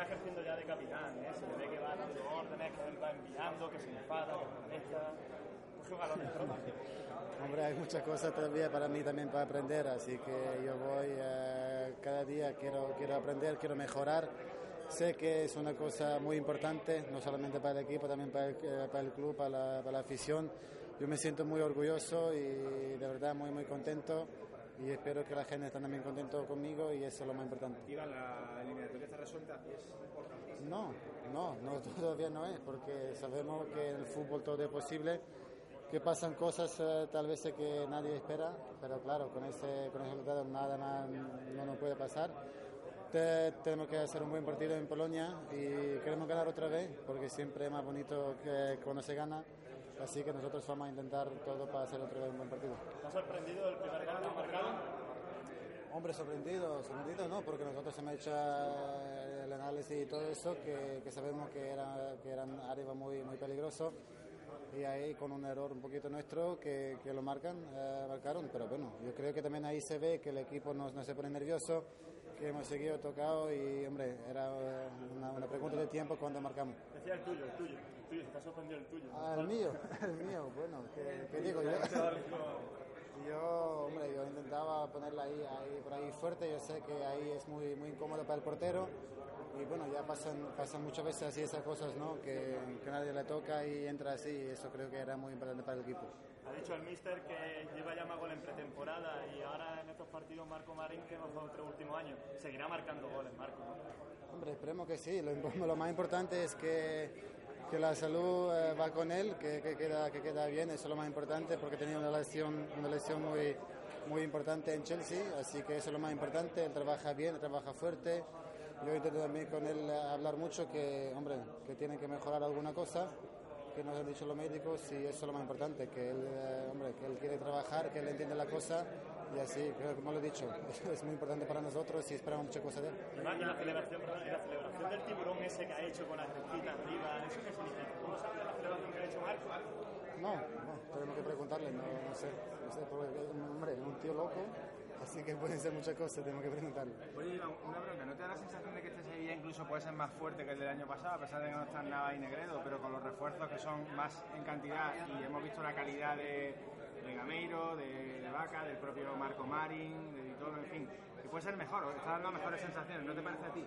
está ejerciendo ya de capitán, ¿eh? se le ve que va dando órdenes, que va enviando, que se enfada, que molesta. Coge. Hombre, hay muchas cosas todavía para mí también para aprender, así que yo voy eh, cada día, quiero, quiero aprender, quiero mejorar. Sé que es una cosa muy importante, no solamente para el equipo, también para el, eh, para el club, para la, para la afición. Yo me siento muy orgulloso y de verdad muy, muy contento y espero que la gente esté también contento conmigo y eso es lo más importante. La eliminatoria está resuelta es. No, no, no, todavía no es, porque sabemos que en el fútbol todo es posible, que pasan cosas eh, tal vez que nadie espera, pero claro, con ese, con ese resultado nada más no nos puede pasar. Te- tenemos que hacer un buen partido en Polonia y queremos ganar otra vez, porque siempre es más bonito que cuando se gana, así que nosotros vamos a intentar todo para hacer otra vez un buen partido. ¿Te ha sorprendido el primer gol marcado? Hombre, sorprendido, sorprendido no, porque nosotros hemos hecho eh, el análisis y todo eso, que, que sabemos que, era, que eran áreas muy, muy peligrosos y ahí con un error un poquito nuestro que, que lo marcan, eh, marcaron, pero bueno, yo creo que también ahí se ve que el equipo no, no se pone nervioso, que hemos seguido tocado y hombre, era eh, una, una pregunta de tiempo cuando marcamos. Decía el tuyo, el tuyo, el tuyo, se te ha sorprendido el tuyo. Ah, el mío, el mío, bueno, ¿qué, qué digo yo ponerla ahí, ahí, por ahí fuerte, yo sé que ahí es muy, muy incómodo para el portero y bueno, ya pasan, pasan muchas veces así esas cosas, ¿no? Que, que nadie le toca y entra así y eso creo que era muy importante para el equipo. Ha dicho el míster que lleva ya más gol en pretemporada y ahora en estos partidos Marco Marín, que hemos jugado tres últimos años, seguirá marcando goles, Marco. ¿no? Hombre, esperemos que sí, lo, lo más importante es que, que la salud eh, va con él, que, que queda, que queda bien, eso es lo más importante porque tenía una lesión, una lesión muy, muy importante en Chelsea, así que eso es lo más importante, él trabaja bien, trabaja fuerte. Yo intento también con él hablar mucho que, hombre, que tiene que mejorar alguna cosa, que nos han dicho los médicos y eso es lo más importante, que él, eh, hombre, que él quiere trabajar, que él entiende la cosa y así, como lo he dicho, es muy importante para nosotros y esperamos muchas cosas de él. Y la celebración, la celebración del tiburón ese que ha hecho con la crestita arriba, ¿eso qué significa? ¿Cómo sabes la celebración que ha hecho Marco? No, no, tenemos que preguntarle, no, no sé, no sé, porque loco, así que pueden ser muchas cosas, tenemos que preguntarle. Oye, Iván, una pregunta. ¿No te da la sensación de que este Sevilla incluso puede ser más fuerte que el del año pasado, a pesar de que no está nada y Negredo, pero con los refuerzos que son más en cantidad y hemos visto la calidad de, de Gameiro, de, de Vaca, del propio Marco Marín, de Vitolo, en fin, que puede ser mejor, está dando mejores sensaciones, ¿no te parece a ti?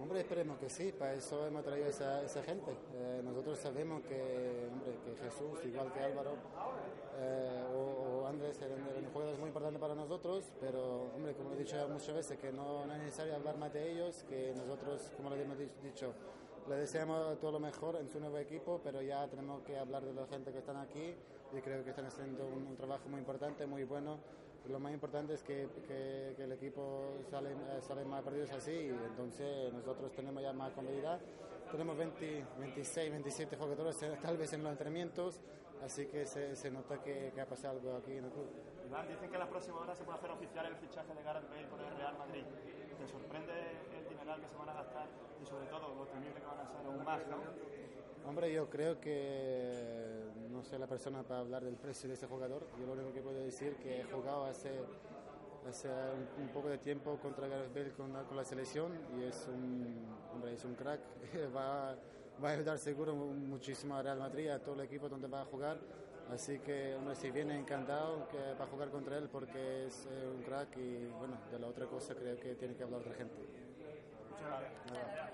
Hombre, esperemos que sí, para eso hemos traído esa, esa gente. Eh, nosotros sabemos que, hombre, que Jesús, igual que Álvaro eh, o, o Andrés, eran, jugadores muy importantes para nosotros, pero, hombre, como he dicho muchas veces, que no, es necesario hablar más de ellos, que nosotros, como lo hemos di- dicho, le deseamos todo lo mejor en su nuevo equipo, pero ya tenemos que hablar de la gente que están aquí y creo que están haciendo un trabajo muy importante, muy bueno. Lo más importante es que, que- que el equipo sale, eh, sale más partidos así entonces nosotros tenemos ya más comodidad. Tenemos 20, 26, 27 jugadores eh, tal vez en los entrenamientos, así que se, se nota que, que ha pasado algo aquí en el club. Iván, dicen que en las próximas horas se puede hacer oficial el fichaje de Gareth Bale con el Real Madrid. ¿Te sorprende el dineral que se van a gastar y sobre todo lo temible que van a ser aún más, no? Hombre, yo creo que no soy la persona para hablar del precio de ese jugador. Yo lo único que puedo decir que he jugado hace, hace un, un poco de tiempo contra Gareth Bale con, la- con la selección y es un, hombre, es un crack. va, va a ayudar seguro muchísimo a Real Madrid, a todo el equipo donde va a jugar. Así que, hombre, si viene encantado que va a jugar contra él porque es eh, un crack y, bueno, de la otra cosa creo que tiene que hablar otra gente. Muchas gracias. Nada.